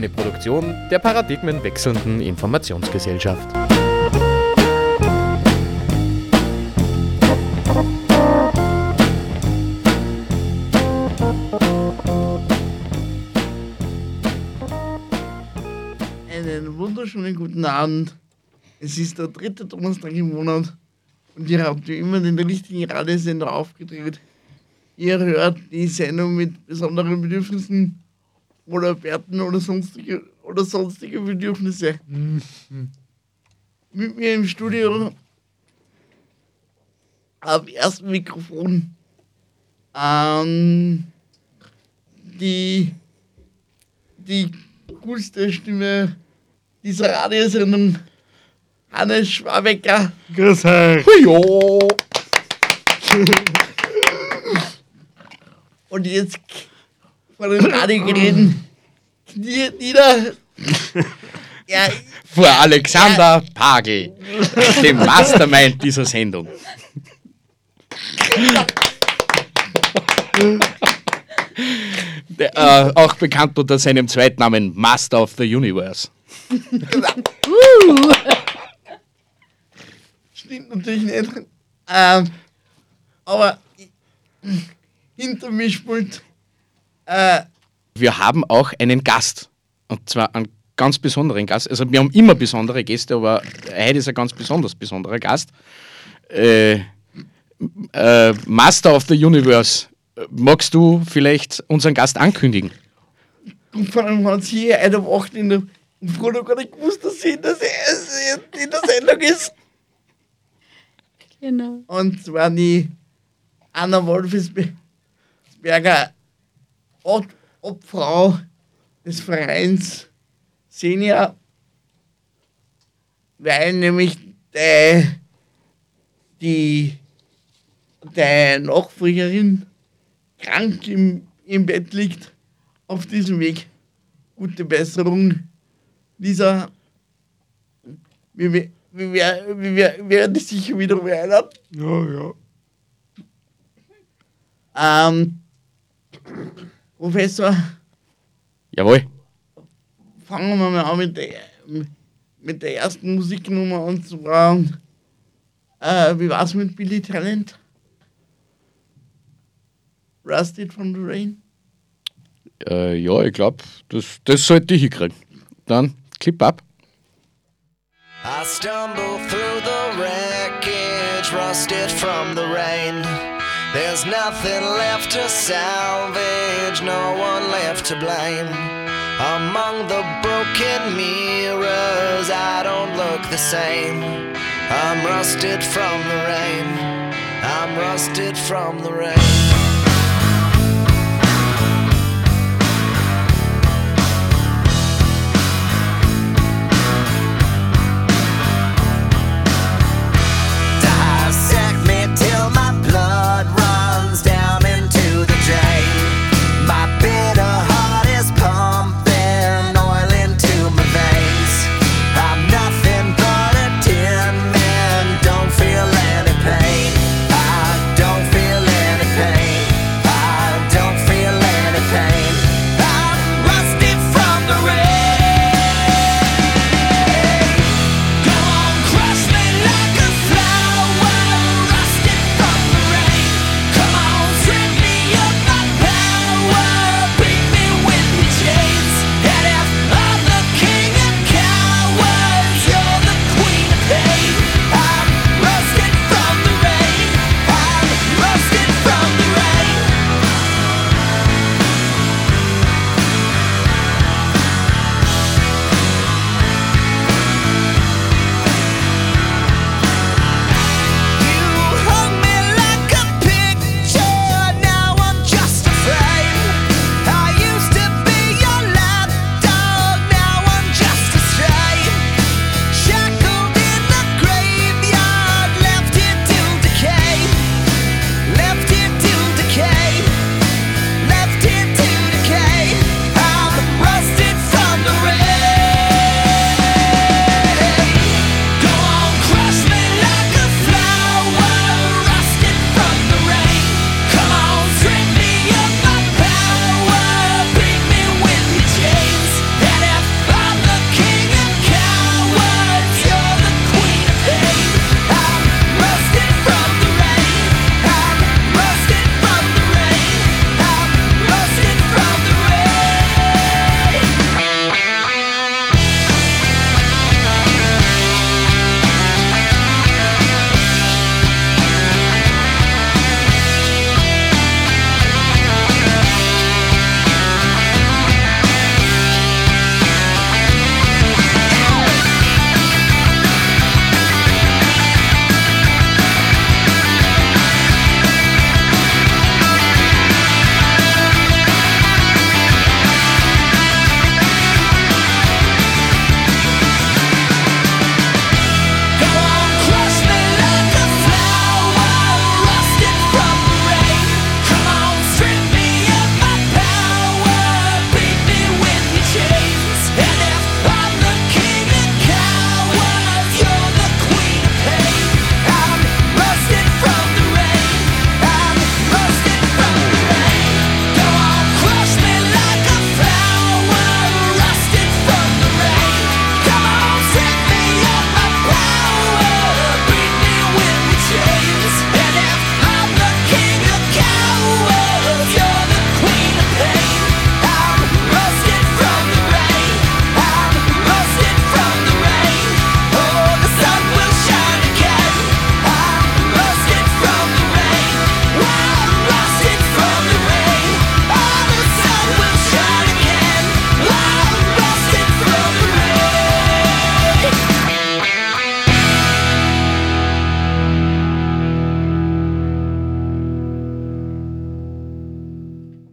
Eine Produktion der paradigmenwechselnden Informationsgesellschaft. Einen wunderschönen guten Abend. Es ist der dritte Donnerstag im Monat und ihr habt wie immer den richtigen Radiosender aufgedreht. Ihr hört die Sendung mit besonderen Bedürfnissen oder Werten oder sonstige, oder sonstige Bedürfnisse. Mit mir im Studio am ersten Mikrofon ähm, die, die coolste Stimme dieser Radiosendung, Hannes Schwabecker. Grüß euch. Und jetzt vor den Radiogeräten kniet nieder. Ja, Vor Alexander Pagel, dem Mastermind dieser Sendung. Der, äh, auch bekannt unter seinem Zweitnamen Master of the Universe. stimmt natürlich nicht. Ähm, aber hinter mir spult äh, Wir haben auch einen Gast. Und zwar einen ganz besonderen Gast. Also wir haben immer besondere Gäste, aber heute ist ein ganz besonders besonderer Gast. Äh, äh, Master of the Universe. Magst du vielleicht unseren Gast ankündigen? und vor allem hat sie hier eine Woche in der und Bruder gar nicht gewusst, dass sie in der, Se- in der Sendung ist. Genau. Und zwar die Anna Wolfesberger, Obfrau des Vereins Senior, weil nämlich der, die, der Nachfolgerin krank im, im Bett liegt. Auf diesem Weg. Gute Besserung, Lisa. Wir, wir, wir, wir, wir werden dich sicher wieder erinnern. Ja, ja. Ähm, Professor, Jawohl. fangen wir mal an mit der, mit der ersten Musiknummer und zwar, äh, wie war's mit Billy Talent? Rusted from the Rain? Äh, ja, ich glaube, das, das sollte ich hinkriegen. Dann Clip ab. I stumble through the wreckage, rusted from the rain. There's nothing left to salvage, no one left to blame. Among the broken mirrors, I don't look the same. I'm rusted from the rain. I'm rusted from the rain.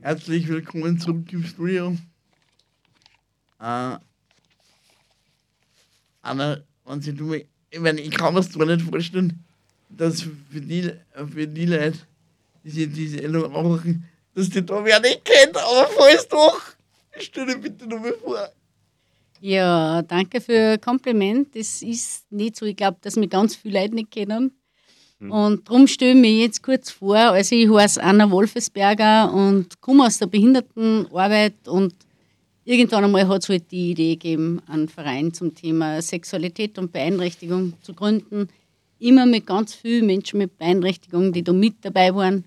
Herzlich willkommen zurück im Studio. Äh, Anna, wenn Sie du ich, meine, ich kann mir das zwar nicht vorstellen, dass für die, für die Leute, die sich diese Änderung anmachen, dass die da wer nicht kennt, aber falls doch, stell dir bitte noch mal vor. Ja, danke für Kompliment. Das ist nicht so. Ich glaube, dass mich ganz viele Leute nicht kennen. Und darum stelle ich mich jetzt kurz vor. Also, ich heiße Anna Wolfesberger und komme aus der Behindertenarbeit. Und irgendwann einmal hat es halt die Idee gegeben, einen Verein zum Thema Sexualität und Beeinträchtigung zu gründen. Immer mit ganz vielen Menschen mit Beeinträchtigung, die da mit dabei waren.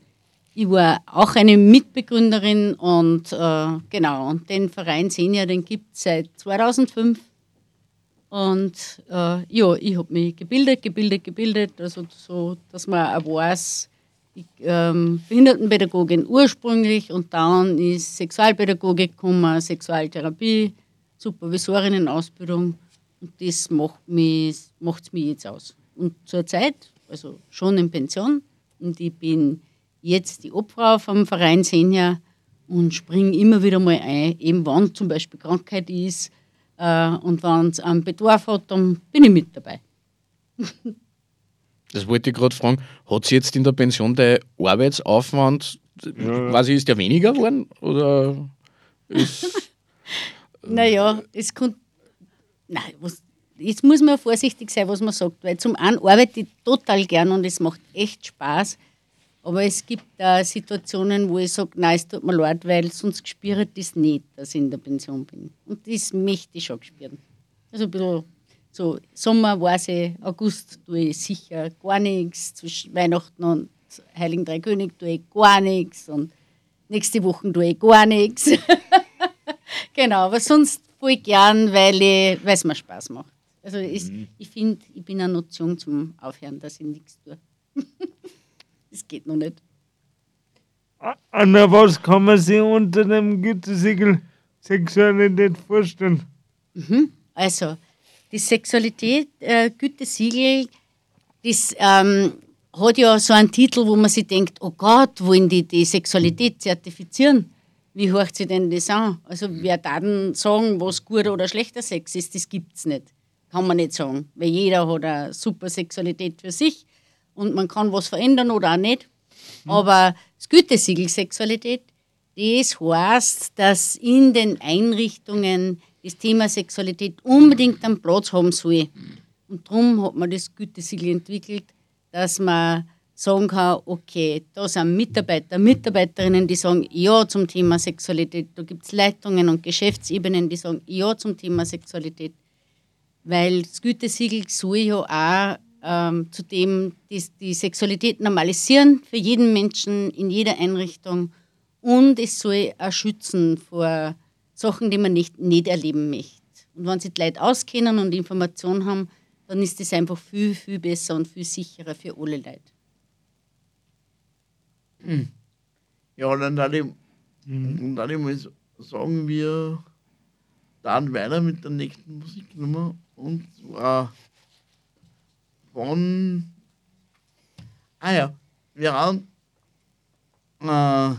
Ich war auch eine Mitbegründerin und äh, genau, und den Verein Senior, den gibt es seit 2005. Und äh, ja, ich habe mich gebildet, gebildet, gebildet, also so, dass man auch weiß, ich, ähm, Behindertenpädagogin ursprünglich und dann ist Sexualpädagogik gekommen, Sexualtherapie, Supervisorinnen-Ausbildung und das macht mich, macht's mich jetzt aus. Und zurzeit, also schon in Pension und ich bin jetzt die Obfrau vom Verein Senior und springe immer wieder mal ein, eben wann zum Beispiel Krankheit ist und wenn es einen Bedarf hat, dann bin ich mit dabei. Das wollte ich gerade fragen. Hat sich jetzt in der Pension der Arbeitsaufwand, quasi ist der weniger geworden? Oder ist. Naja, es kann. Nein, was, jetzt muss man vorsichtig sein, was man sagt, weil zum einen arbeite ich total gern und es macht echt Spaß. Aber es gibt da Situationen, wo ich sage, nein, es tut mir leid, weil sonst gespürt ist nicht, dass ich in der Pension bin. Und das möchte ich schon gespürt. Also ein bisschen so Sommer weiß ich, August tue ich sicher gar nichts, zwischen Weihnachten und Heiligen Drei König tue ich gar nichts und nächste Woche tue ich gar nichts. genau, aber sonst voll gern, weil ich, es mir Spaß macht. Also ich, ich finde, ich bin eine Nation zum Aufhören, dass ich nichts tue. das geht noch nicht. Anna, was kann man sich unter dem Gütesiegel Sexualität vorstellen? Also, die Sexualität, äh, Gütesiegel, das ähm, hat ja so einen Titel, wo man sich denkt, oh Gott, wollen die die Sexualität zertifizieren? Wie hört sich denn das an? Also, wer da denn sagen, was guter oder schlechter Sex ist, das gibt es nicht. Kann man nicht sagen. Weil jeder hat eine super Sexualität für sich und man kann was verändern oder auch nicht. Aber das Gütesiegel Sexualität, das heißt, dass in den Einrichtungen das Thema Sexualität unbedingt einen Platz haben soll. Und darum hat man das Gütesiegel entwickelt, dass man sagen kann, okay, da sind Mitarbeiter, Mitarbeiterinnen, die sagen Ja zum Thema Sexualität. Da gibt es Leitungen und Geschäftsebenen, die sagen Ja zum Thema Sexualität. Weil das Gütesiegel soll ja auch ähm, zudem die, die Sexualität normalisieren für jeden Menschen in jeder Einrichtung und es soll auch schützen vor Sachen, die man nicht, nicht erleben möchte. Und wenn sich die Leute auskennen und Informationen haben, dann ist das einfach viel, viel besser und viel sicherer für alle Leute. Ja, dann darf ich, dann darf ich mal sagen, wir dann weiter mit der nächsten Musiknummer. Und zwar von. Ah ja, wir haben, äh,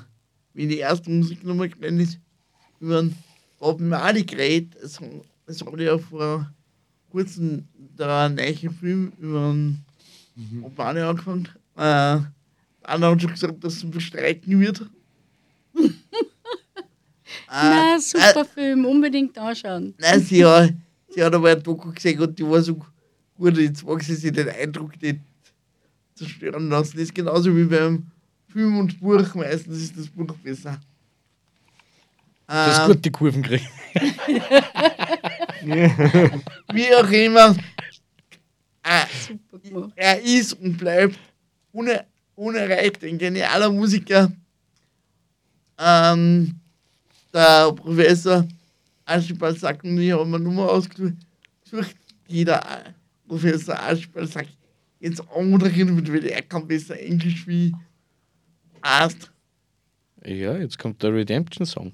wie die erste Musiknummer gelernt ist, über einen Bob Marley geredet. Es, es hat ja vor kurzem der neue Film über einen Bob Marley angefangen. Äh, Anna hat schon gesagt, dass sie bestreiten wird. Na, Äh, super Film, unbedingt anschauen. Nein, sie hat, sie hat aber ein Doku gesehen und die war so gut, jetzt mag sie sich den Eindruck nicht zerstören lassen. Das ist genauso wie beim Film und Buch, meistens ist das Buch besser. Das ist Ähm, gut, die Kurven kriegen. Wie auch immer, äh, gemacht. er ist und bleibt une, unerreicht ein genialer Musiker. Ähm, der Professor Archibald Sack und ich haben eine Nummer ausgesucht. Jeder Professor Archibald Sack jetzt anmoderieren wird, weil er kann besser Englisch wie Arzt. Ja, jetzt kommt der Redemption-Song.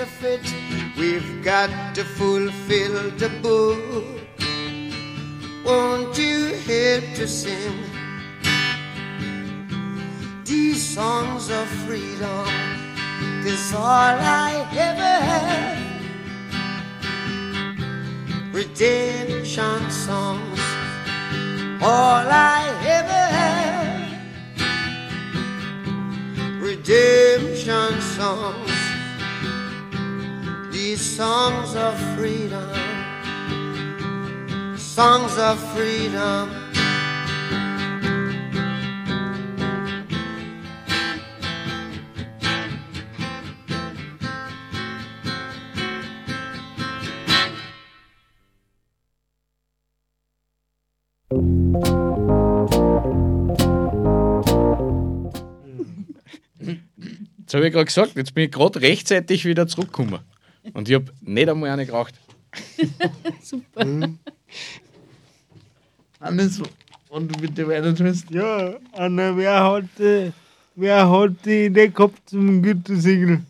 of it. We've got to fulfill the book. Won't you help to sing these songs of freedom? Cause all I ever had. redemption songs. All I ever had. redemption songs. These songs of freedom, songs of freedom. Jetzt habe ich gerade gesagt, jetzt bin ich gerade rechtzeitig wieder zurückgekommen. Und ich habe nicht einmal eine geraucht. Super. Hannes, und du bitte weiter tust. Ja, Anna, wer hat, äh, wer hat die Idee gehabt zum Gütesiegel?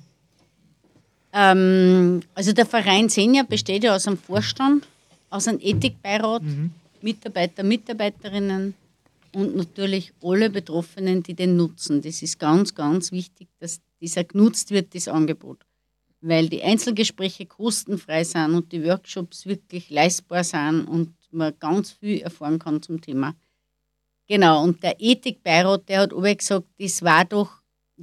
Ähm, also der Verein Senja besteht ja aus einem Vorstand, aus einem Ethikbeirat, Mitarbeiter, Mitarbeiterinnen und natürlich alle Betroffenen, die den nutzen. Das ist ganz, ganz wichtig, dass dieser genutzt wird, das Angebot. Weil die Einzelgespräche kostenfrei sind und die Workshops wirklich leistbar sind und man ganz viel erfahren kann zum Thema. Genau, und der Ethikbeirat, der hat aber gesagt, das war doch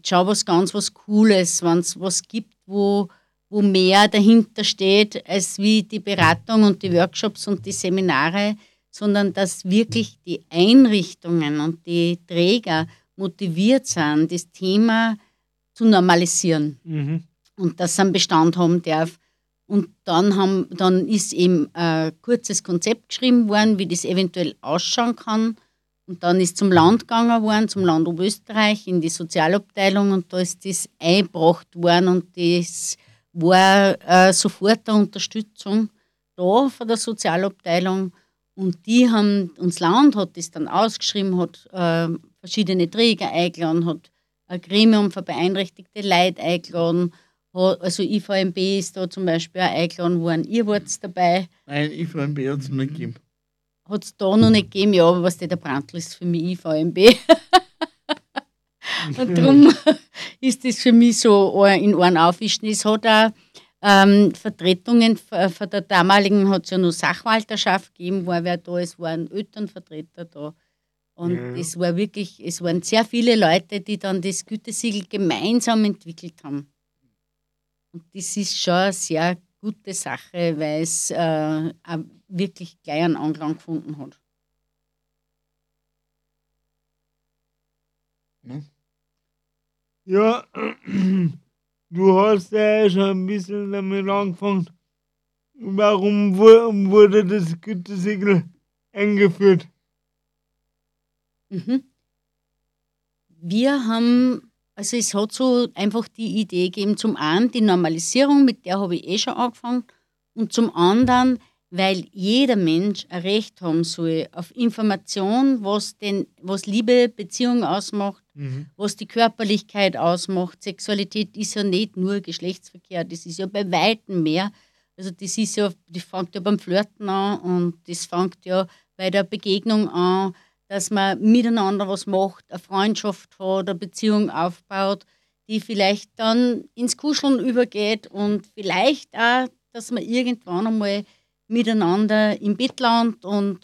schau was ganz was Cooles, wenn es was gibt, wo, wo mehr dahinter steht, als wie die Beratung und die Workshops und die Seminare, sondern dass wirklich die Einrichtungen und die Träger motiviert sind, das Thema zu normalisieren Mhm. Und dass es einen Bestand haben darf. Und dann, haben, dann ist eben ein kurzes Konzept geschrieben worden, wie das eventuell ausschauen kann. Und dann ist zum Land gegangen worden, zum Land Oberösterreich, in die Sozialabteilung und da ist das eingebracht worden und das war äh, sofort eine Unterstützung da von der Sozialabteilung. Und die haben, uns Land hat das dann ausgeschrieben, hat äh, verschiedene Träger eingeladen, hat ein Gremium für beeinträchtigte Leute eingeladen. Also IVMB ist da zum Beispiel auch eingeladen worden. Ihr wart dabei. Nein, ich war ein B hat es nicht gegeben. Hat es da noch nicht gegeben, ja, aber was der Brandl ist für mich IVMB. Und darum ist das für mich so in einen Aufwischen. Es hat auch ähm, Vertretungen von der damaligen, hat es ja nur Sachwalterschaft gegeben, war wer da ist, waren Elternvertreter da. Und Ja. es war wirklich, es waren sehr viele Leute, die dann das Gütesiegel gemeinsam entwickelt haben. Und das ist schon eine sehr gute Sache, weil es äh, auch wirklich gleich einen Anklang gefunden hat. Ja, du hast ja schon ein bisschen damit angefangen. Warum wu- wurde das Gütesiegel eingeführt? Mhm. Wir haben, also es hat so einfach die Idee gegeben, zum einen die Normalisierung, mit der habe ich eh schon angefangen, und zum anderen, weil jeder Mensch ein Recht haben soll auf Information, was, den, was Liebe, Beziehung ausmacht, was die Körperlichkeit ausmacht. Sexualität ist ja nicht nur Geschlechtsverkehr, das ist ja bei Weitem mehr. Also das ist ja, das fängt ja beim Flirten an und das fängt ja bei der Begegnung an, dass man miteinander was macht, eine Freundschaft hat, eine Beziehung aufbaut, die vielleicht dann ins Kuscheln übergeht und vielleicht auch, dass man irgendwann einmal miteinander im Bett landet und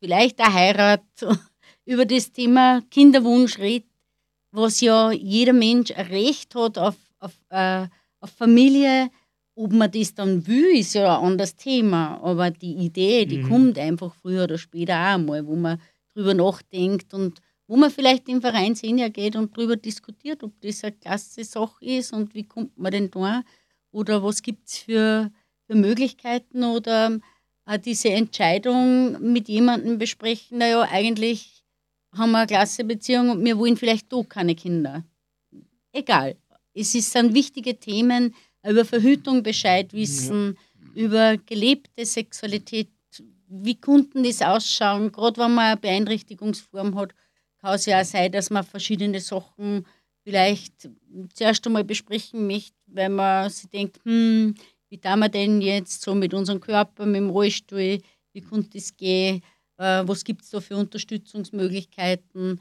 vielleicht auch heiratet, über das Thema Kinderwunsch redet, was ja jeder Mensch ein Recht hat auf, auf, äh, auf Familie. Ob man das dann will, ist ja ein anderes Thema. Aber die Idee, die kommt einfach früher oder später auch einmal, wo man drüber nachdenkt und wo man vielleicht im Verein Senior geht und drüber diskutiert, ob das eine klasse Sache ist und wie kommt man denn da oder was gibt es für, für Möglichkeiten oder auch diese Entscheidung mit jemandem besprechen, naja, eigentlich haben wir eine klasse Beziehung und wir wollen vielleicht doch keine Kinder. Egal. Es ist- sind wichtige Themen, über Verhütung Bescheid wissen, über gelebte Sexualität, wie konnten das ausschauen, gerade wenn man eine Beeinträchtigungsform hat, kann es ja auch sein, dass man verschiedene Sachen vielleicht zuerst einmal besprechen möchte, weil man sich denkt, hm, wie tun wir denn jetzt so mit unserem Körper, mit dem Rollstuhl, wie konnte das gehen, äh, was gibt es da für Unterstützungsmöglichkeiten.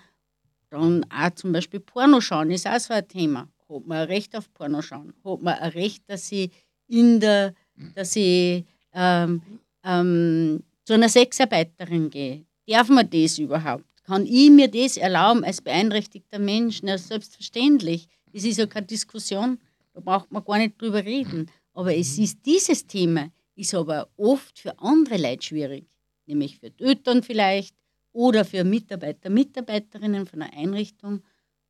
Dann auch zum Beispiel Porno schauen ist auch so ein Thema. Hat man ein Recht auf Porno schauen? Hat man ein Recht, dass ich in der, dass ich ähm, ähm, zu einer Sexarbeiterin gehe? Darf man das überhaupt? Kann ich mir das erlauben als beeinträchtigter Mensch? Na, selbstverständlich. Das ist ja keine Diskussion. Da braucht man gar nicht drüber reden. Aber es ist dieses Thema, ist aber oft für andere Leute schwierig. Nämlich für Eltern vielleicht oder für Mitarbeiter, Mitarbeiterinnen von einer Einrichtung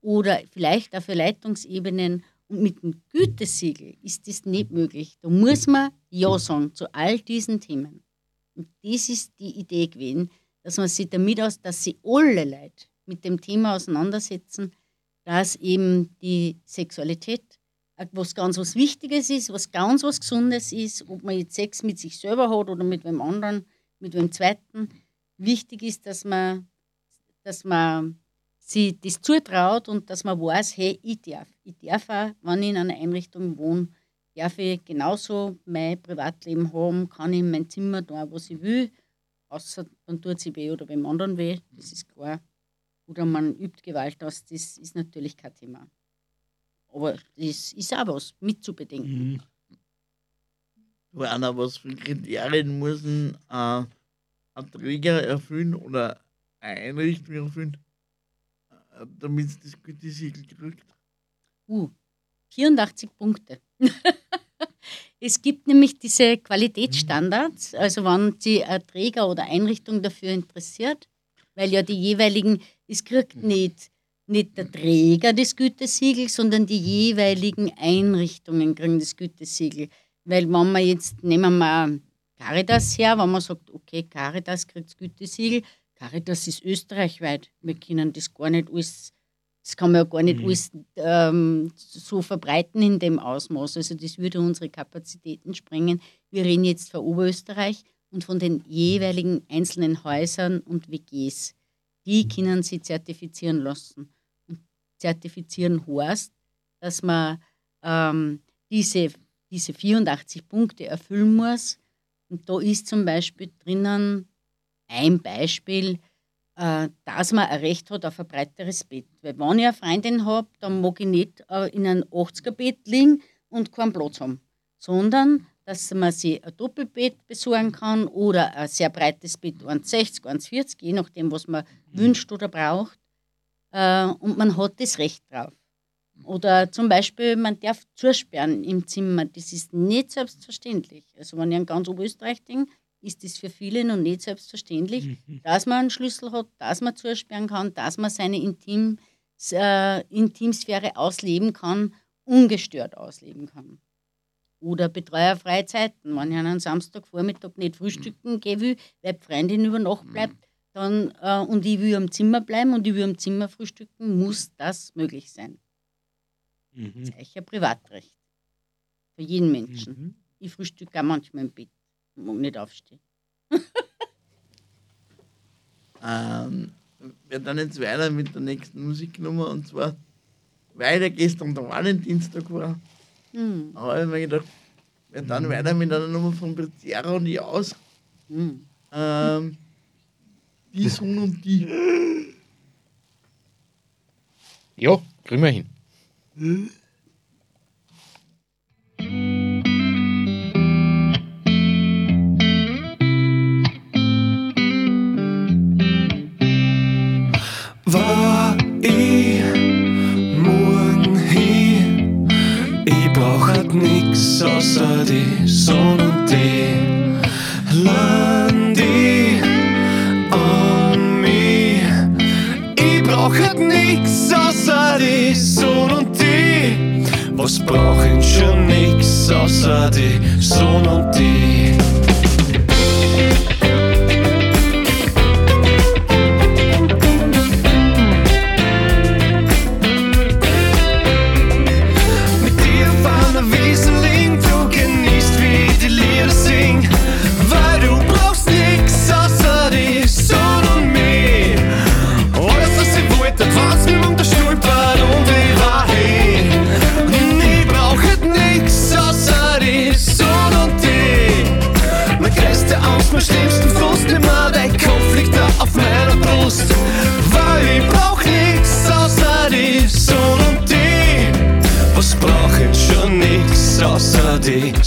oder vielleicht auch für Leitungsebenen. Und mit dem Gütesiegel ist das nicht möglich. Da muss man Ja sagen zu all diesen Themen. Und das ist die Idee gewesen, dass man sich damit aus, dass sie alle Leute mit dem Thema auseinandersetzen, dass eben die Sexualität was ganz was Wichtiges ist, was ganz was Gesundes ist, ob man jetzt Sex mit sich selber hat oder mit wem anderen, mit wem zweiten. Wichtig ist, dass man, dass man sich das zutraut und dass man weiß, hey, ich darf. Ich darf auch, wenn ich in einer Einrichtung wohne, darf ich genauso mein Privatleben haben, kann ich in mein Zimmer da, was ich will, außer man tut sich weh oder wem anderen weh, das ist klar. Oder man übt Gewalt aus, das ist natürlich kein Thema. Aber das ist auch was mitzubedenken. Werner, was für Kriterien müssen äh, ein Träger erfüllen oder eine Einrichtung erfüllen, äh, damit es das Gütesiegel kriegt? Uh, 84 Punkte. es gibt nämlich diese Qualitätsstandards, also wenn sich ein Träger oder Einrichtung dafür interessiert, weil ja die jeweiligen, es kriegt nicht, nicht der Träger das Gütesiegel, sondern die jeweiligen Einrichtungen kriegen das Gütesiegel. Weil wenn man jetzt, nehmen wir Caritas her, wenn man sagt, okay, Caritas kriegt das Gütesiegel, Caritas ist österreichweit, wir können das gar nicht alles das kann man ja gar nicht alles ähm, so verbreiten in dem Ausmaß. Also das würde unsere Kapazitäten sprengen. Wir reden jetzt von Oberösterreich und von den jeweiligen einzelnen Häusern und WGs. Die können sie zertifizieren lassen. Und zertifizieren heißt, dass man ähm, diese, diese 84 Punkte erfüllen muss. Und da ist zum Beispiel drinnen ein Beispiel, dass man ein Recht hat auf ein breiteres Bett. Weil wenn ich eine Freundin habe, dann mag ich nicht äh, in einem 80er-Bett liegen und keinen Platz haben, sondern dass man sich ein Doppelbett besorgen kann oder ein sehr breites Bett, 1,60, 1,40, je nachdem, was man wünscht oder braucht. Äh, und man hat das Recht drauf. Oder zum Beispiel, man darf zusperren im Zimmer. Das ist nicht selbstverständlich. Also wenn ich an ganz Oberösterreich denke, ist das für viele noch nicht selbstverständlich, dass man einen Schlüssel hat, dass man zusperren kann, dass man seine Intim, äh, Intimsphäre ausleben kann, ungestört ausleben kann. Oder betreuerfreie Zeiten. Wenn ich an einem Samstagvormittag nicht frühstücken gehen will, weil die Freundin über Nacht bleibt dann, äh, und ich will am Zimmer bleiben und ich will am Zimmer frühstücken, muss das möglich sein. Das ist eigentlich ein Privatrecht. Für jeden Menschen. Ich frühstücke auch manchmal im Bett. Mag nicht aufstehen. Ähm, wir dann jetzt weiter mit der nächsten Musiknummer und zwar, weil ja gestern der Valentinstag war, Hm. habe ich mir gedacht, wir dann weiter mit einer Nummer von Bezerra und ich aus. Hm. Ähm, die Sonne und die. Ja, kriegen wir hin. War nix außer die Sonne und die Land ich an mich. Ich brauch halt nix außer die Sonne und die. Was brauch ich schon nix außer die Sonne und die? Außer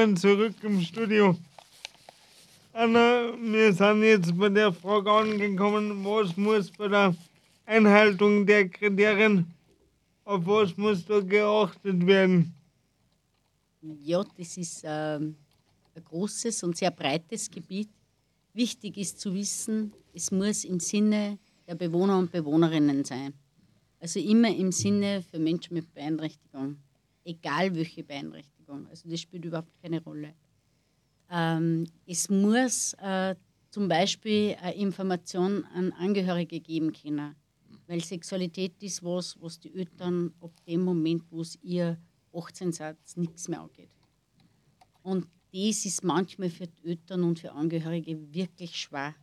willkommen zurück im Studio. Anna, wir sind jetzt bei der Frage angekommen, was muss bei der Einhaltung der Kriterien, auf was muss da geachtet werden? Ja, das ist ähm, ein großes und sehr breites Gebiet. wichtig ist zu wissen, es muss im Sinne der Bewohner und Bewohnerinnen sein. Also immer im Sinne für Menschen mit Beeinträchtigung, egal welche Beeinträchtigung. Also das spielt überhaupt keine Rolle. Ähm, es muss äh, zum Beispiel eine Information an Angehörige geben können, weil Sexualität ist was, was die Eltern ab dem Moment, wo es ihr 18 sind, nichts mehr angeht. Und das ist manchmal für die Eltern und für Angehörige wirklich schwer.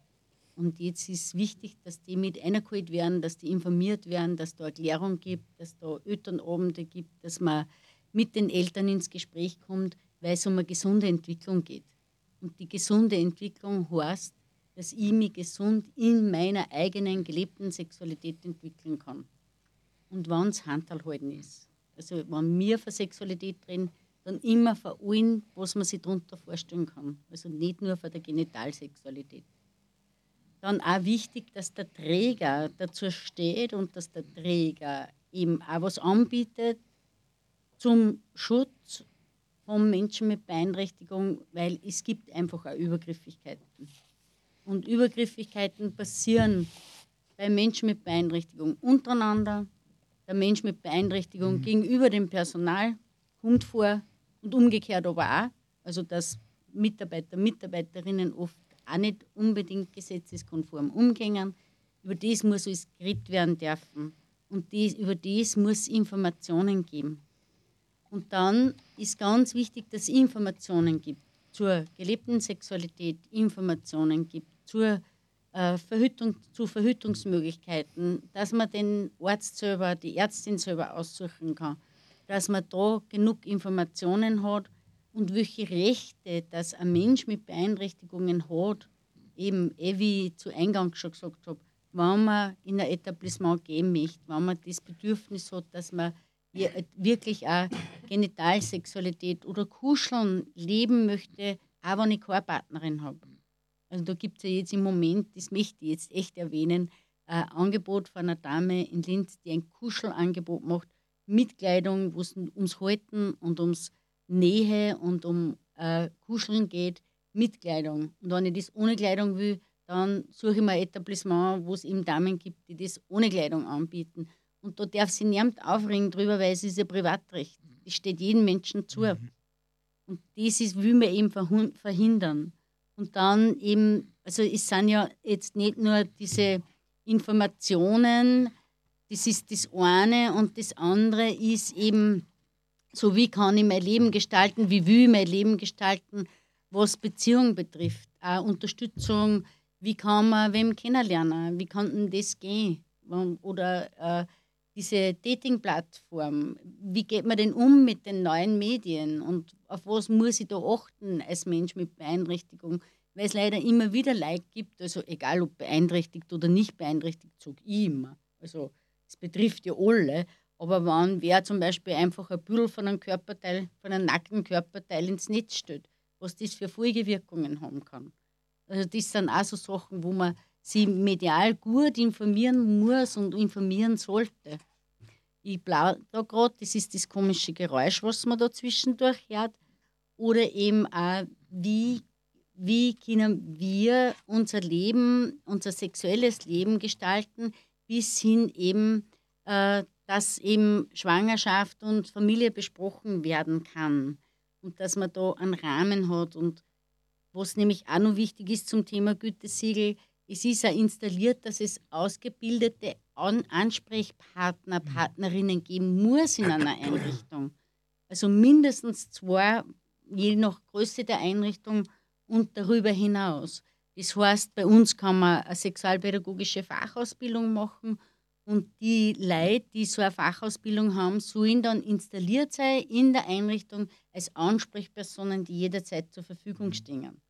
Und jetzt ist wichtig, dass die mit eingeholt werden, dass die informiert werden, dass da Erklärung gibt, dass da Elternabende gibt, dass man mit den Eltern ins Gespräch kommt, weil es um eine gesunde Entwicklung geht. Und die gesunde Entwicklung heißt, dass ich mich gesund in meiner eigenen gelebten Sexualität entwickeln kann. Und wenn es Handhalten ist. Also wenn wir von Sexualität reden, dann immer von allem, was man sich darunter vorstellen kann. Also nicht nur von der Genitalsexualität. Dann auch wichtig, dass der Träger dazu steht und dass der Träger eben auch was anbietet zum Schutz von Menschen mit Beeinträchtigung, weil es gibt einfach auch Übergriffigkeiten. Und Übergriffigkeiten passieren bei Menschen mit Beeinträchtigung untereinander, der Mensch mit Beeinträchtigung gegenüber dem Personal kommt vor und umgekehrt aber auch. Also dass Mitarbeiter, Mitarbeiterinnen oft auch nicht unbedingt gesetzeskonform umgehen. Über das muss alles geredet werden dürfen. Und das, über das muss es Informationen geben. Und dann ist ganz wichtig, dass es Informationen gibt zur gelebten Sexualität, Informationen gibt zur äh, Verhütung, zu Verhütungsmöglichkeiten, dass man den Arzt selber, die Ärztin selber aussuchen kann, dass man da genug Informationen hat und welche Rechte das ein Mensch mit Beeinträchtigungen hat, eben eh wie ich zu Eingang schon gesagt habe, wenn man in ein Etablissement gehen möchte, wenn man das Bedürfnis hat, dass man wirklich auch Genitalsexualität oder Kuscheln leben möchte, auch wenn ich keine Partnerin habe. Also da gibt es ja jetzt im Moment, das möchte ich jetzt echt erwähnen, ein Angebot von einer Dame in Linz, die ein Kuschelangebot macht mit Kleidung, wo es ums Halten und ums Nähe und um äh, Kuscheln geht, mit Kleidung. Und wenn ich das ohne Kleidung will, dann suche ich mir ein Etablissement, wo es eben Damen gibt, die das ohne Kleidung anbieten. Und da darf sie niemand aufregen drüber, weil es ist ein Privatrecht. Das steht jedem Menschen zu. Und das ist, will man eben verhindern. Und dann eben, also es sind ja jetzt nicht nur diese Informationen, das ist das eine und das andere ist eben, so wie kann ich mein Leben gestalten, wie will ich mein Leben gestalten, was Beziehung betrifft, auch Unterstützung, wie kann man wem kennenlernen, wie kann denn das gehen? Oder äh, diese Dating-Plattform, wie geht man denn um mit den neuen Medien und auf was muss ich da achten als Mensch mit Beeinträchtigung? Weil es leider immer wieder Leute gibt, also egal ob beeinträchtigt oder nicht beeinträchtigt, sage ich immer. Also es betrifft ja alle, aber wenn wer zum Beispiel einfach ein Büdel von einem Körperteil, von einem nackten Körperteil ins Netz stellt, was das für Folgewirkungen haben kann. Also das sind auch so Sachen, wo man sich medial gut informieren muss und informieren sollte. Ich blau da gerade, das ist das komische Geräusch, was man da zwischendurch hört. Oder eben auch, wie, wie können wir unser Leben, unser sexuelles Leben gestalten, bis hin eben, äh, dass eben Schwangerschaft und Familie besprochen werden kann. Und dass man da einen Rahmen hat. Und was nämlich auch noch wichtig ist zum Thema Gütesiegel, es ist ja installiert, dass es ausgebildete An Ansprechpartner, Partnerinnen geben muss in einer Einrichtung. Also mindestens zwei, je nach Größe der Einrichtung und darüber hinaus. Das heißt, bei uns kann man eine sexualpädagogische Fachausbildung machen und die Leute, die so eine Fachausbildung haben, sollen dann installiert sein in der Einrichtung als Ansprechpersonen, die jederzeit zur Verfügung stehen.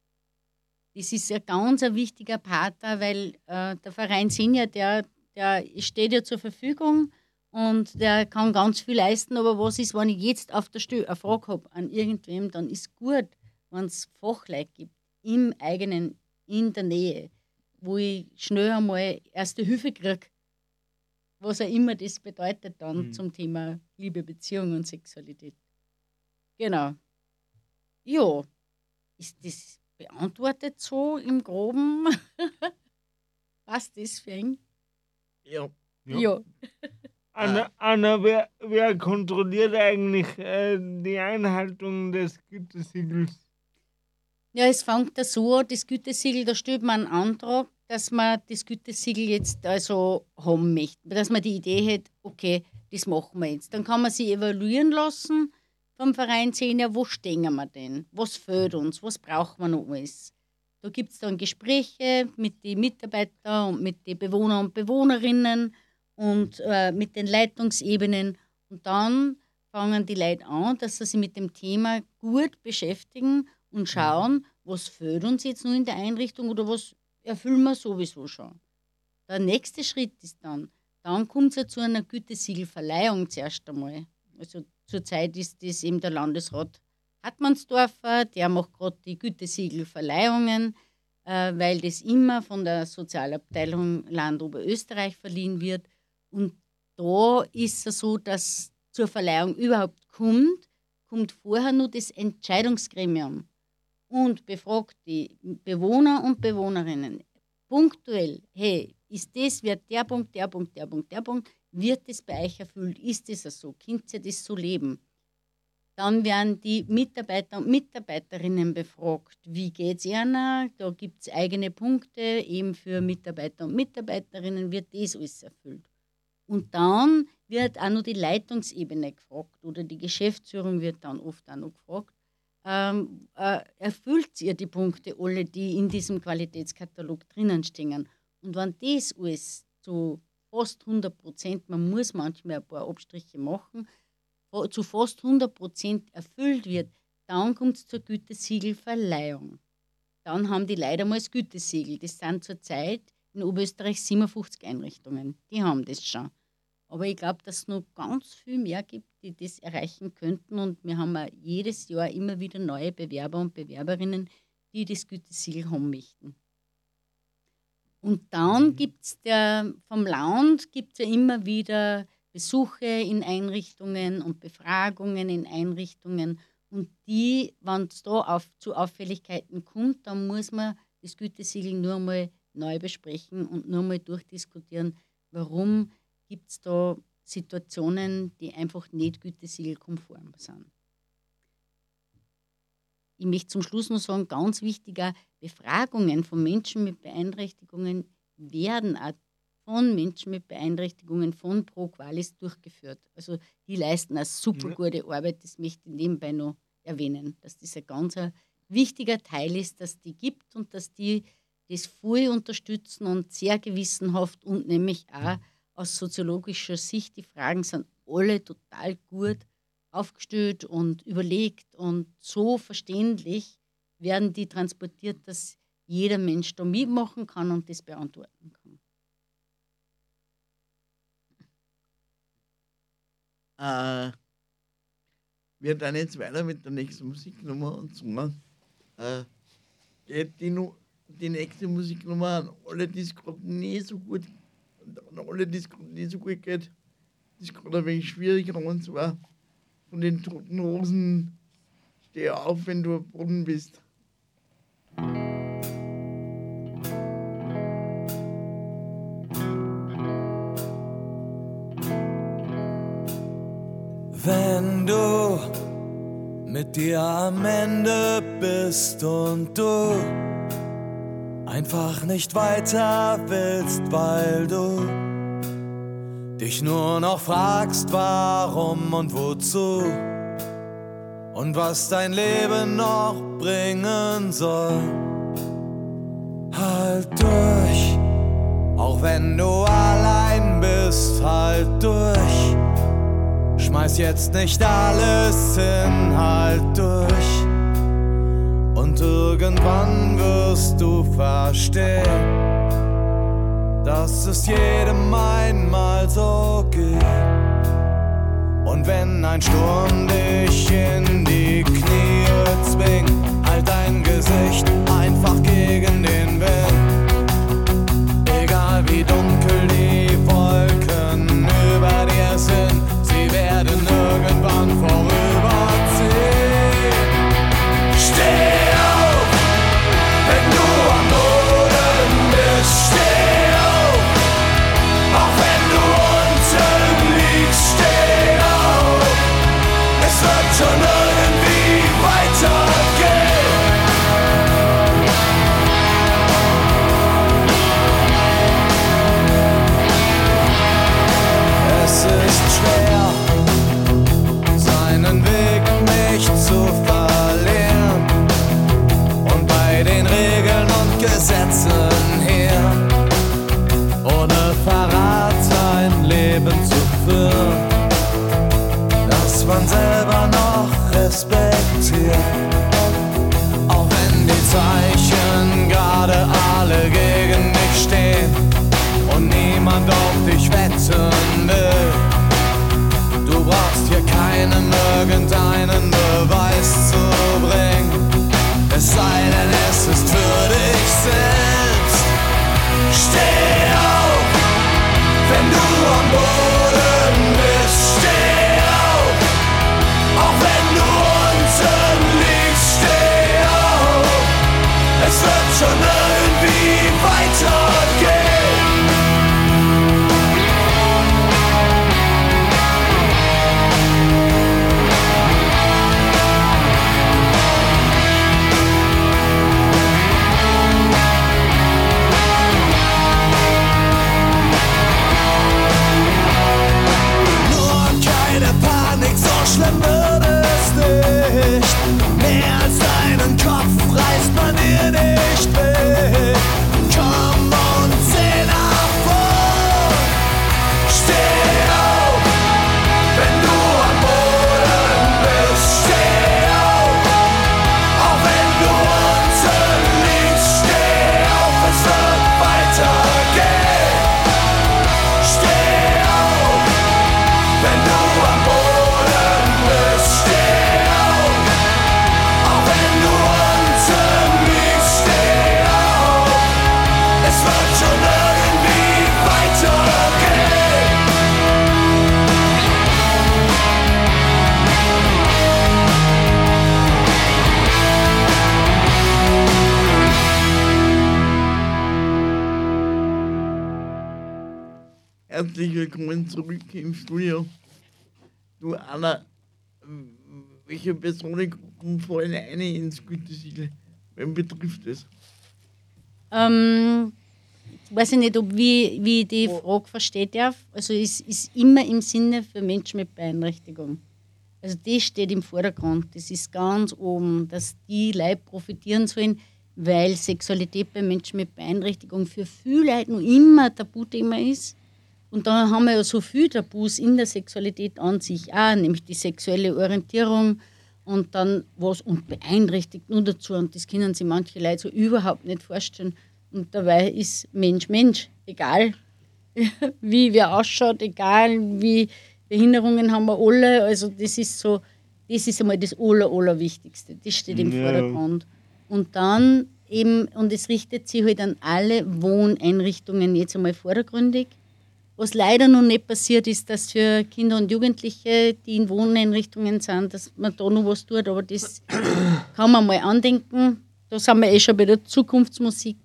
Das ist ein ganz ein wichtiger Part, da, weil äh, der Verein Senior, der, der steht ja zur Verfügung und der kann ganz viel leisten. Aber was ist, wenn ich jetzt auf der Stelle eine Frage habe an irgendwem, dann ist gut, wenn es Fachleute gibt im eigenen, in der Nähe, wo ich schnell einmal erste Hilfe kriege, was auch immer das bedeutet dann zum Thema Liebe, Beziehung und Sexualität. Genau. Ja, ist das beantwortet so im Groben. Was das für ein? Ja. Ja. Ja. Anna, Anna wer, wer kontrolliert eigentlich äh, die Einhaltung des Gütesiegels? Ja, es fängt da so an, das Gütesiegel, da stellt man einen Antrag, dass man das Gütesiegel jetzt also haben möchte. Dass man die Idee hat, okay, das machen wir jetzt. Dann kann man sich evaluieren lassen vom Verein sehen, ja, wo stehen wir denn? Was fehlt uns? Was braucht man noch alles? Da gibt es dann Gespräche mit den Mitarbeitern und mit den Bewohnern und Bewohnerinnen und äh, mit den Leitungsebenen. Und dann fangen die Leute an, dass sie sich mit dem Thema gut beschäftigen und schauen, was fehlt uns jetzt nur in der Einrichtung oder was erfüllen wir sowieso schon. Der nächste Schritt ist dann, dann kommt es ja zu einer Gütesiegelverleihung zuerst einmal. Also zurzeit ist das eben der Landesrat Hartmannsdorfer, der macht gerade die Gütesiegelverleihungen, äh, weil das immer von der Sozialabteilung Land Oberösterreich verliehen wird. Und da ist es so, dass zur Verleihung überhaupt kommt, kommt vorher nur das Entscheidungsgremium und befragt die Bewohner und Bewohnerinnen punktuell, hey, ist das, wird der Punkt, der Punkt, der Punkt, der Punkt, wird das bei euch erfüllt? Ist das so? Könnt ihr das so leben? Dann werden die Mitarbeiter und Mitarbeiterinnen befragt. Wie geht es ihnen? Da gibt es eigene Punkte, eben für Mitarbeiter und Mitarbeiterinnen wird das alles erfüllt. Und dann wird auch noch die Leitungsebene gefragt oder die Geschäftsführung wird dann oft auch noch gefragt. Ähm, äh, erfüllt ihr die Punkte alle, die in diesem Qualitätskatalog drinnen stehen? Und wenn das alles zu fast 100 Prozent, man muss manchmal ein paar Abstriche machen, zu fast 100 Prozent erfüllt wird, dann kommt es zur Gütesiegelverleihung. Dann haben die leider mal das Gütesiegel. Das sind zurzeit in Oberösterreich 57 Einrichtungen. Die haben das schon. Aber ich glaube, dass es noch ganz viel mehr gibt, die das erreichen könnten. Und wir haben auch jedes Jahr immer wieder neue Bewerber und Bewerberinnen, die das Gütesiegel haben möchten. Und dann gibt es vom Land gibt's ja immer wieder Besuche in Einrichtungen und Befragungen in Einrichtungen. Und die, wenn es da auf, zu Auffälligkeiten kommt, dann muss man das Gütesiegel nur mal neu besprechen und nur mal durchdiskutieren, warum gibt es da Situationen, die einfach nicht gütesiegelkonform sind. Ich möchte zum Schluss noch sagen, ganz wichtiger, Befragungen von Menschen mit Beeinträchtigungen werden auch von Menschen mit Beeinträchtigungen von Pro Qualis durchgeführt. Also die leisten eine super gute Arbeit, das möchte ich nebenbei noch erwähnen, dass das ein ganz wichtiger Teil ist, dass die gibt und dass die das voll unterstützen und sehr gewissenhaft und nämlich auch aus soziologischer Sicht, die Fragen sind alle total gut aufgestellt und überlegt und so verständlich werden die transportiert, dass jeder Mensch da mitmachen kann und das beantworten kann. Äh, wir dann jetzt weiter mit der nächsten Musiknummer und zwar äh, geht die, die nächste Musiknummer an alle, die es gerade nicht so gut an alle, die es gerade nicht so gut geht, die es gerade ein wenig schwierig haben und zwar von den Toten Rosen Steh auf, wenn du am Boden bist. Mit dir am Ende bist und du einfach nicht weiter willst, weil du dich nur noch fragst, warum und wozu und was dein Leben noch bringen soll. Halt durch, auch wenn du allein bist, halt durch. Schmeiß jetzt nicht alles hin, halt durch. Und irgendwann wirst du verstehen, dass es jedem einmal so geht. Und wenn ein Sturm dich in die Knie zwingt, halt dein Gesicht einfach gegen den Wind. irgendeinen Beweis zu bringen. Es sei denn, es ist für welche Personengruppen fallen eine ins Gütesiegel? Wen betrifft es? Ähm, weiß ich nicht, ob wie, wie ich die Frage versteht darf. Also es ist immer im Sinne für Menschen mit Beeinträchtigung. Also das steht im Vordergrund. Das ist ganz oben, dass die Leute profitieren sollen, weil Sexualität bei Menschen mit Beeinträchtigung für viele Leute noch immer Tabuthema ist. Und dann haben wir ja so viele Tabus in der Sexualität an sich auch, nämlich die sexuelle Orientierung und dann was und beeinträchtigt nur dazu. Und das können sich manche Leute so überhaupt nicht vorstellen. Und dabei ist Mensch Mensch, egal wie wer ausschaut, egal wie Behinderungen haben wir alle. Also das ist so, das ist einmal das Aller, Allerwichtigste. Das steht im Ja. Vordergrund. Und dann eben, und es richtet sich halt an alle Wohneinrichtungen jetzt einmal vordergründig. Was leider noch nicht passiert ist, dass für Kinder und Jugendliche, die in Wohneinrichtungen sind, dass man da noch was tut, aber das kann man mal andenken. Da sind wir eh schon bei der Zukunftsmusik.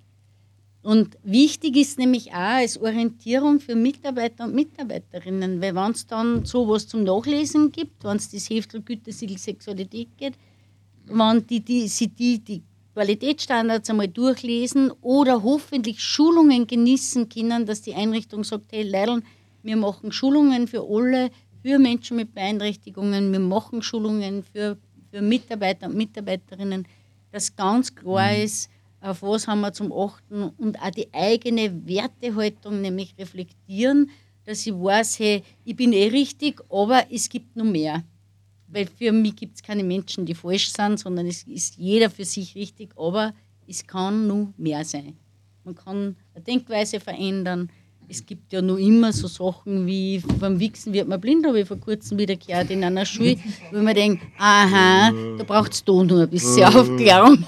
Und wichtig ist nämlich auch als Orientierung für Mitarbeiter und Mitarbeiterinnen, weil wenn es dann sowas zum Nachlesen gibt, wenn es das Heftel Gütesiegel Sexualität geht, wenn die, die, sie die, die Qualitätsstandards einmal durchlesen oder hoffentlich Schulungen genießen können, dass die Einrichtung sagt, hey Leidl, wir machen Schulungen für alle, für Menschen mit Beeinträchtigungen, wir machen Schulungen für, für Mitarbeiter und Mitarbeiterinnen, dass ganz klar ist, auf was haben wir zum Achten und auch die eigene Wertehaltung nämlich reflektieren, dass ich weiß, hey, ich bin eh richtig, aber es gibt noch mehr. Weil für mich gibt es keine Menschen, die falsch sind, sondern es ist jeder für sich richtig, aber es kann noch mehr sein. Man kann eine Denkweise verändern. Es gibt ja noch immer so Sachen wie beim Wichsen wird man blind, habe ich vor kurzem wieder gehört in einer Schule, wo man denkt, aha, da braucht es da nur ein bisschen Aufklärung.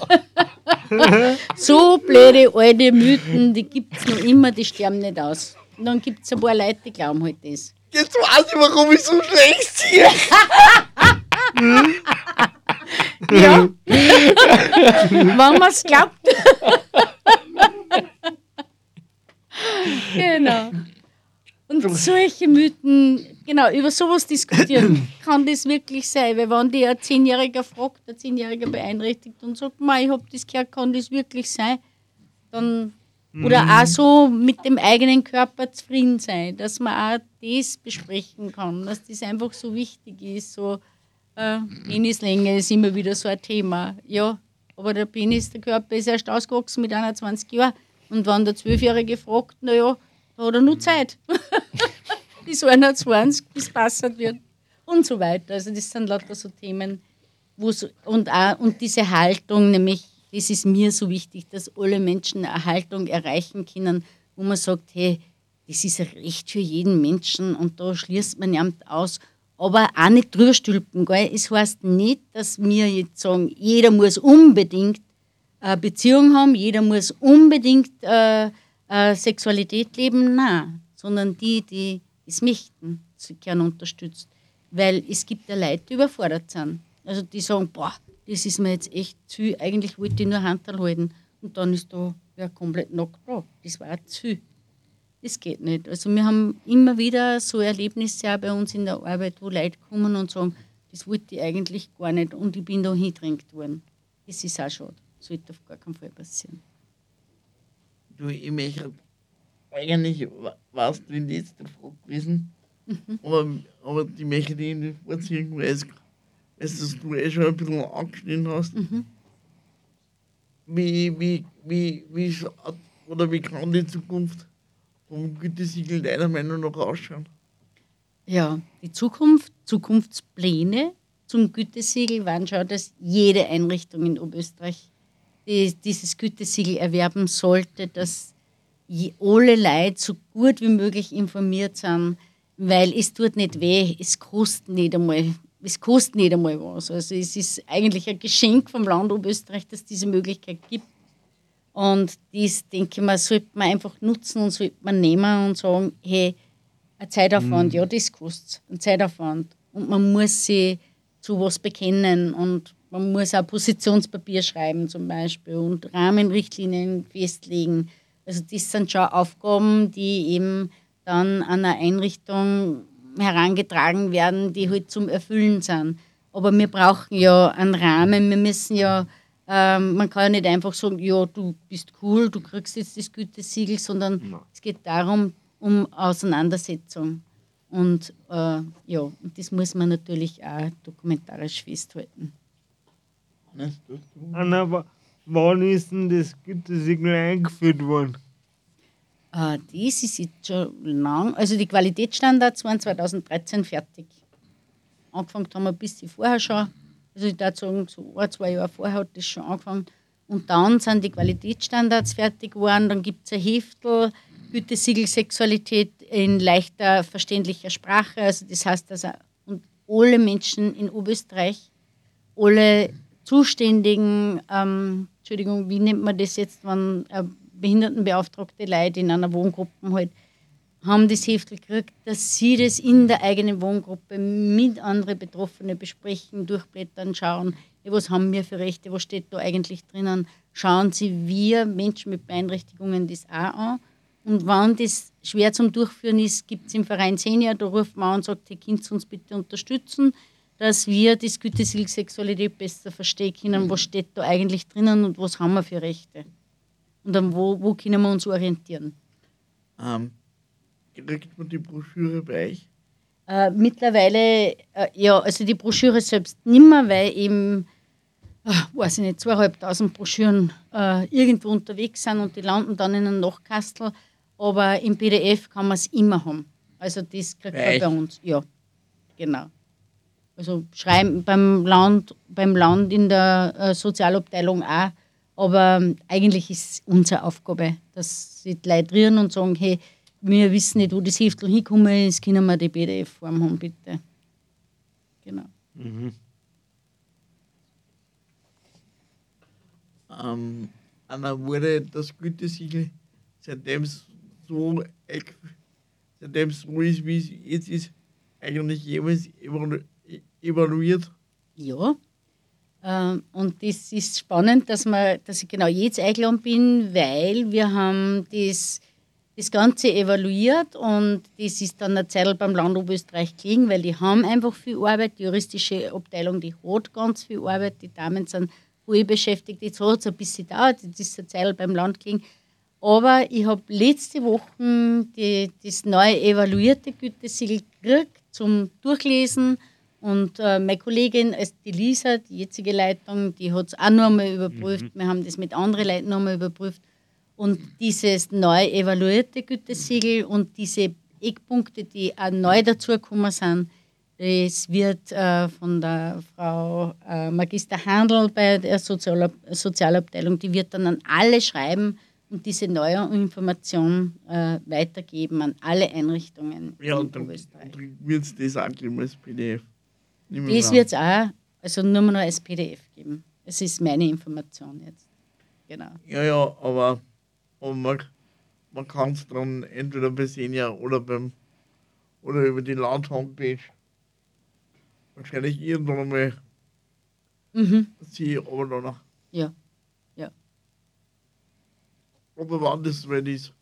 so blöde alte Mythen, die gibt es noch immer, die sterben nicht aus. Und dann gibt es ein paar Leute, die glauben halt das. Jetzt weiß ich, warum ich so schlecht sehe. Ja. Wenn man es glaubt. genau. Und solche Mythen, genau, über sowas diskutieren, kann das wirklich sein? Weil wenn die ein Zehnjähriger fragt, ein Zehnjähriger beeinträchtigt und sagt, "Ma, ich habe das gehört, kann das wirklich sein? Dann, oder auch so mit dem eigenen Körper zufrieden sein, dass man auch das besprechen kann, dass das einfach so wichtig ist, so äh, Penislänge ist immer wieder so ein Thema. Ja, aber der Penis, der Körper ist erst ausgewachsen mit 21 Jahren. Und wenn der Zwölfjährige fragt, naja, da hat er nur Zeit. bis 21, bis passend wird. Und so weiter. Also das sind lauter so Themen, und, auch, und diese Haltung, nämlich, das ist mir so wichtig, dass alle Menschen eine Haltung erreichen können, wo man sagt, hey, das ist ein Recht für jeden Menschen und da schließt man niemand aus. Aber auch nicht drüber stülpen. Gell? Es heißt nicht, dass wir jetzt sagen, jeder muss unbedingt eine Beziehung haben, jeder muss unbedingt äh, äh, Sexualität leben. Nein, sondern die, die es möchten, sie gerne unterstützt. Weil es gibt ja Leute, die überfordert sind. Also die sagen, boah, das ist mir jetzt echt zu eigentlich wollte ich nur Handel halten. Und dann ist da wer komplett nackt da. Das war zu viel. Das geht nicht. Also wir haben immer wieder so Erlebnisse auch bei uns in der Arbeit, wo Leute kommen und sagen, das wollte ich eigentlich gar nicht und ich bin da hingedrängt worden. Das ist auch schade. Sollte auf gar keinen Fall passieren. Du, ich möchte eigentlich, wa- warst du die letzte Frage gewesen, aber, aber die möchte ich nicht vorziehen, weil es, weil es das du eh schon ein bisschen angeschnitten hast. Wie, wie, wie, wie schaut oder wie kann die Zukunft vom Gütesiegel deiner Meinung nach ausschauen? Ja, die Zukunft, Zukunftspläne zum Gütesiegel waren schon, dass jede Einrichtung in Oberösterreich die, dieses Gütesiegel erwerben sollte, dass alle Leute so gut wie möglich informiert sind, weil es tut nicht weh, es kostet nicht einmal, es kostet nicht einmal was. Also es ist eigentlich ein Geschenk vom Land Oberösterreich, dass es diese Möglichkeit gibt. Und das, denke ich mal, sollte man einfach nutzen und sollte man nehmen und sagen, hey, ein Zeitaufwand, ja, das kostet einen Zeitaufwand. Und man muss sich zu was bekennen und man muss auch Positionspapier schreiben zum Beispiel und Rahmenrichtlinien festlegen. Also das sind schon Aufgaben, die eben dann an eine Einrichtung herangetragen werden, die halt zum Erfüllen sind. Aber wir brauchen ja einen Rahmen, wir müssen ja, ähm, man kann ja nicht einfach sagen, ja, du bist cool, du kriegst jetzt das Gütesiegel, sondern es geht darum, um Auseinandersetzung. Und äh, ja, und das muss man natürlich auch dokumentarisch festhalten. Anna, wa- wann ist denn das Gütesiegel eingeführt worden? Äh, das ist jetzt schon lang. Also die Qualitätsstandards waren 2013 fertig. Angefangen haben wir ein bisschen vorher schon. Also ich würde sagen, so ein, zwei Jahre vorher hat das schon angefangen. Und dann sind die Qualitätsstandards fertig geworden. Dann gibt es ein Heftel, Gütesiegel Sexualität in leichter verständlicher Sprache. Also das heißt, dass und alle Menschen in Oberösterreich, alle zuständigen, ähm, Entschuldigung, wie nennt man das jetzt, wenn äh, behindertenbeauftragte Leute in einer Wohngruppe halt haben das Heftel gekriegt, dass sie das in der eigenen Wohngruppe mit anderen Betroffenen besprechen, durchblättern, schauen, was haben wir für Rechte, was steht da eigentlich drinnen. Schauen Sie wir Menschen mit Beeinträchtigungen das auch an. Und wenn das schwer zum Durchführen ist, gibt es im Verein Senior, da ruft man an und sagt, ihr könnt uns bitte unterstützen, dass wir das Gütesiegel Sexualität besser verstehen können, was steht da eigentlich drinnen und was haben wir für Rechte. Und dann wo, wo können wir uns orientieren. Ähm, kriegt man die Broschüre bei euch? Äh, mittlerweile, äh, ja, also die Broschüre selbst nimmer, weil eben, äh, weiß ich nicht, zweieinhalbtausend Broschüren äh, irgendwo unterwegs sind und die landen dann in einem Nachkastel. Aber im PDF kann man es immer haben. Also das kriegt Bei man bei uns. Ja, genau. Also schreiben beim Land, beim Land in der äh, Sozialabteilung auch. Aber ähm, eigentlich ist es unsere Aufgabe, dass sie die Leute und sagen, hey, wir wissen nicht, wo das Heftel hinkommen ist, können wir die PDF-Form haben, bitte. Genau. Ähm, Anna, wurde das Gütesiegel, seitdem es so, seitdem es so ist, wie es jetzt ist, eigentlich jemals evalu evaluiert? Ja. Ähm, und das ist spannend, dass, wir, dass ich genau jetzt eingeladen bin, weil wir haben das, das Ganze evaluiert und das ist dann eine Zeit beim Land Oberösterreich gelegen, weil die haben einfach viel Arbeit. Die juristische Abteilung, die hat ganz viel Arbeit. Die Damen sind voll beschäftigt. Jetzt hat es ein bisschen gedauert, jetzt ist eine Zeit beim Land gelegen. Aber ich habe letzte Woche die, das neue evaluierte Gütesiegel gekriegt zum Durchlesen. Und äh, meine Kollegin, also die Lisa, die jetzige Leitung, die hat es auch noch einmal überprüft. Wir haben das mit anderen Leuten noch einmal überprüft. Und dieses neu evaluierte Gütesiegel und diese Eckpunkte, die auch neu dazugekommen sind, das wird äh, von der Frau äh, Magister Handel bei der Sozialab Sozialabteilung, die wird dann an alle schreiben und diese neue Information äh, weitergeben an alle Einrichtungen Ja, in und dann, wird es das auch geben als PDF. Das wir wird es auch, also nur noch als PDF geben. Es ist meine Information jetzt. Genau. Ja, ja, aber, aber man, man kann es dann entweder bei Senior oder beim oder über die Land-Homepage wahrscheinlich irgendwann einmal Mhm. sehen, aber danach. Ja. Ja. Aber wann das soweit ist.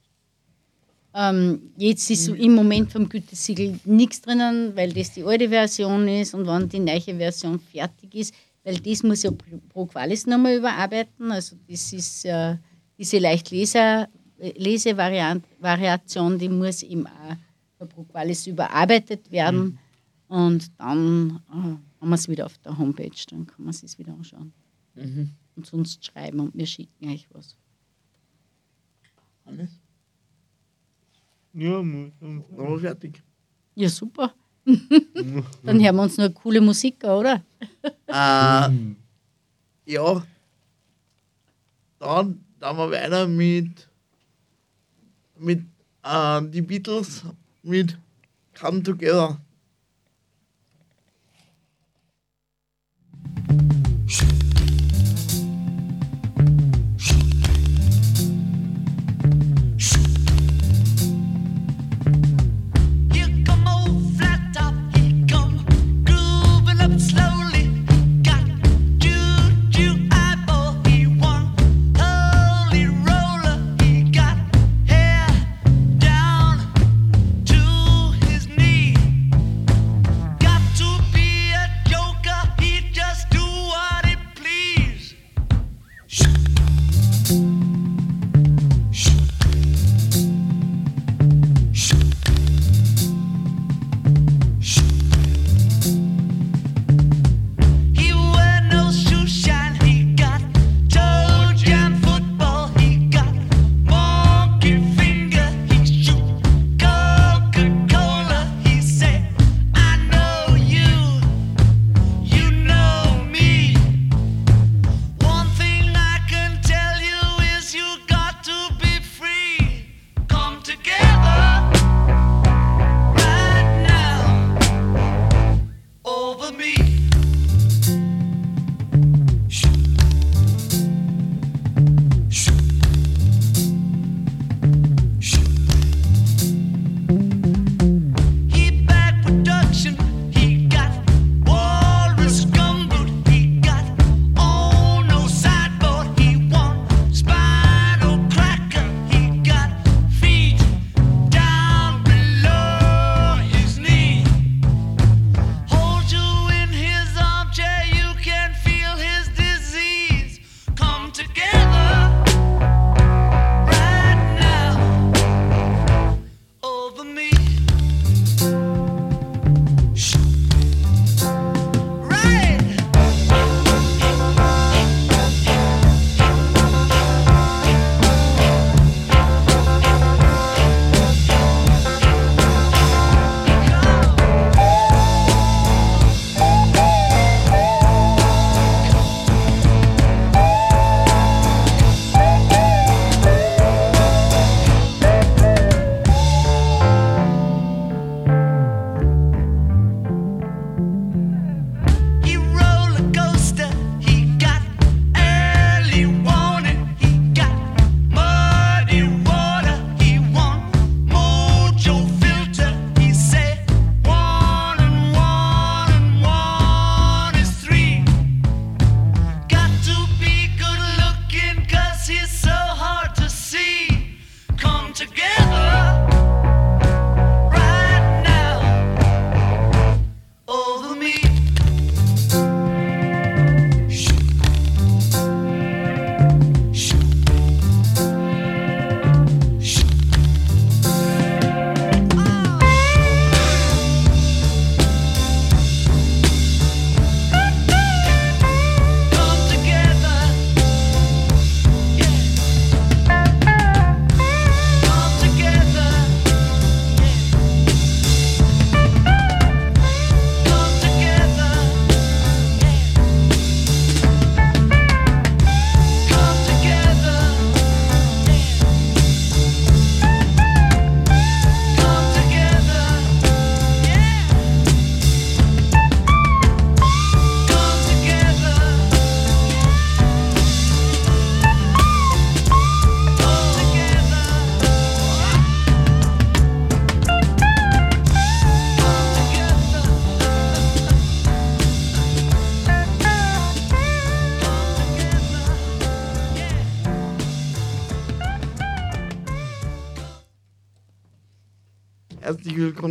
Ähm, jetzt ist so im Moment vom Gütesiegel nichts drinnen, weil das die alte Version ist und wenn die neue Version fertig ist, weil das muss ja pro- pro Qualis nochmal überarbeiten. Also das ist äh, diese leicht Leser, Lesevariation, die muss eben auch bei pro Qualis überarbeitet werden. Und dann äh, haben wir es wieder auf der Homepage, dann kann man es sich wieder anschauen. Und sonst schreiben und wir schicken euch was. Hannes? Ja, muss Dann sind wir fertig. Ja, super. Dann hören wir uns nur coole Musik oder? äh, ja. Dann, dann wir weiter mit, mit äh, die Beatles mit Come Together.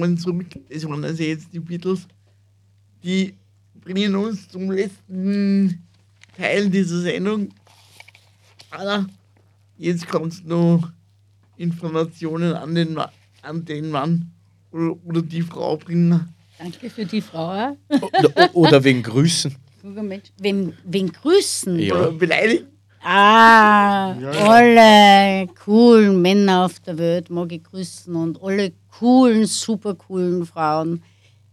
Willkommen zurück. Das waren also jetzt die Beatles. Die bringen uns zum letzten Teil dieser Sendung. Anna, jetzt kommst noch Informationen an den, an den Mann oder, oder die Frau bringen. Danke für die Frau. Oder, oder wegen Grüßen. Guter Mensch. Wen, wen grüßen? Ja. Oder beleidigen. Ah, alle coolen Männer auf der Welt mag ich grüßen und alle coolen, super coolen Frauen,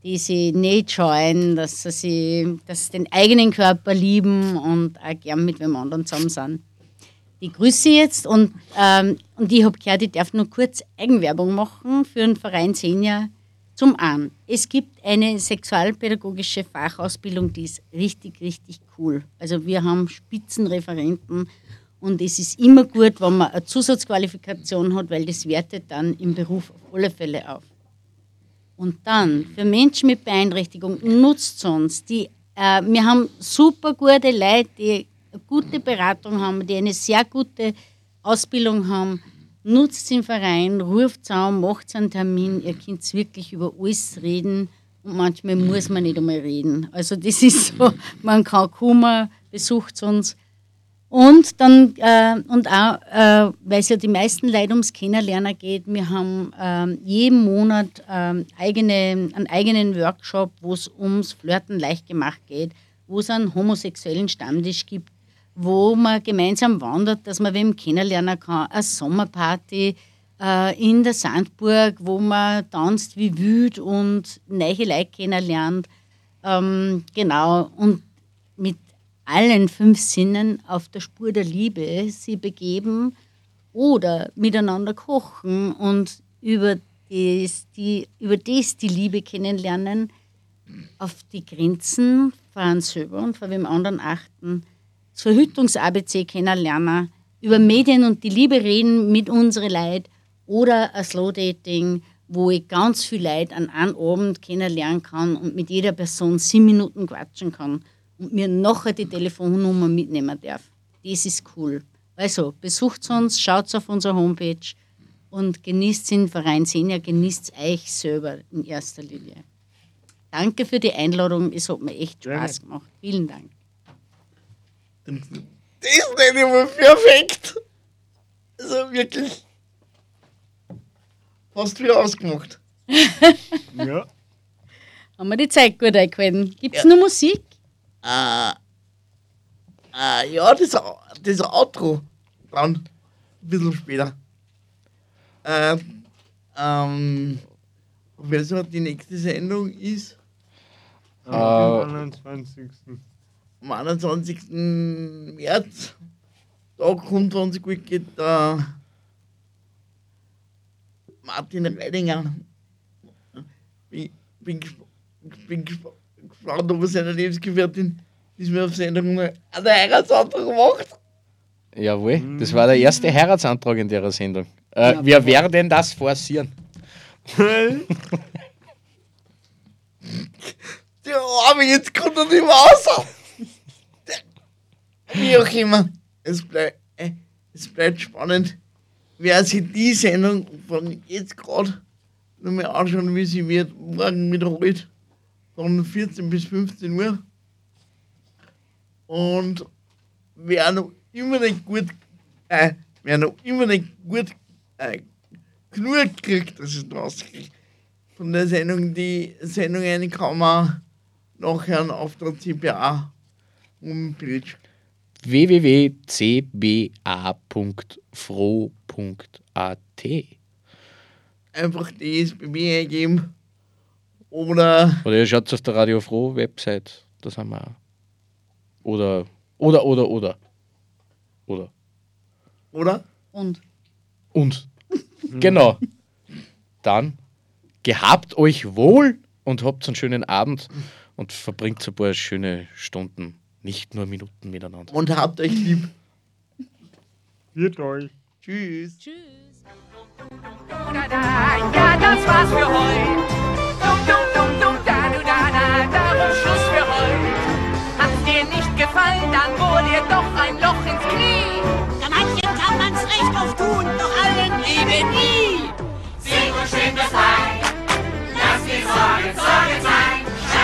die sie nicht scheuen, dass sie, dass sie den eigenen Körper lieben und auch gern mit wem anderen zusammen sind. Die grüße ich jetzt und, ähm, und ich habe gehört, ich darf nur kurz Eigenwerbung machen für den Verein Senior. Zum einen, es gibt eine sexualpädagogische Fachausbildung, die ist richtig, richtig cool. Also wir haben Spitzenreferenten und es ist immer gut, wenn man eine Zusatzqualifikation hat, weil das wertet dann im Beruf auf alle Fälle auf. Und dann, für Menschen mit Beeinträchtigung, nutzt uns. Die, äh, wir haben super gute Leute, die eine gute Beratung haben, die eine sehr gute Ausbildung haben. Nutzt den Verein, ruft an, macht einen Termin. Ihr könnt wirklich über alles reden und manchmal muss man nicht einmal reden. Also, das ist so, man kann kommen, besucht uns. Und dann, äh, und auch, äh, weil es ja die meisten Leute ums Kennenlernen geht, wir haben ähm, jeden Monat ähm, eigene, einen eigenen Workshop, wo es ums Flirten leicht gemacht geht, wo es einen homosexuellen Stammtisch gibt, wo man gemeinsam wandert, dass man wem kennenlernen kann. Eine Sommerparty äh, in der Sandburg, wo man tanzt wie wild und neue Leute kennenlernt. Ähm, genau, und allen fünf Sinnen auf der Spur der Liebe sie begeben oder miteinander kochen und über das die, über das die Liebe kennenlernen, auf die Grenzen von selber und von wem anderen achten, das Verhütungs-ABC kennenlernen, über Medien und die Liebe reden mit unseren Leid oder ein Slow-Dating, wo ich ganz viel Leid an einem Abend kennenlernen kann und mit jeder Person sieben Minuten quatschen kann und mir nachher die Telefonnummer mitnehmen darf. Das ist cool. Also besucht uns, schaut auf unserer Homepage und genießt den Verein Senior, genießt euch selber in erster Linie. Danke für die Einladung, es hat mir echt Spaß gemacht. Vielen Dank. Das nenne ich mal perfekt. Also wirklich. Hast du wieder ausgemacht. Ja. Haben wir die Zeit gut eingehalten? Gibt es nur Musik? Äh, äh, ja, das, das Outro. Dann. Ein bisschen später. Äh, ähm. Weißt du, was die nächste Sendung ist? Am 21. Am 21. März. Da kommt, wenn es gut geht, der Martin Reidinger. Bin, bin gesp- gespannt, ob er seine Lebensgefährtin diesmal auf Sendung noch einen Heiratsantrag macht. Jawohl, das war der erste Heiratsantrag in der Sendung. Äh, wir werden das forcieren. Der Arme, jetzt kommt er nicht mehr raus. Wie auch immer. Es bleibt, äh, es bleibt spannend. Wer sich die Sendung von jetzt gerade nochmal anschauen will, sie wird morgen wiederholt. Von 14 bis 15 Uhr. Und wer noch immer nicht gut, äh, wer noch immer nicht gut äh, genug kriegt, dass es rauskriegt, von der Sendung, die Sendung eine kann man nachher auf der CPA Homepage. www.cba.fro.at Einfach die SBB eingeben. Oder Oder ihr schaut auf der Radio Froh Website, da sind wir auch. Oder, oder, oder, oder. Oder. oder? Und Und. genau. Dann gehabt euch wohl und habt einen schönen Abend und verbringt ein paar schöne Stunden, nicht nur Minuten miteinander. Und habt euch lieb. Wird euch. Tschüss. tschüss. Ja, das war's für heute. auf Tun, doch allen eben nie. Sing und schön das Bein, lass die Sorgen, Sorgen sein.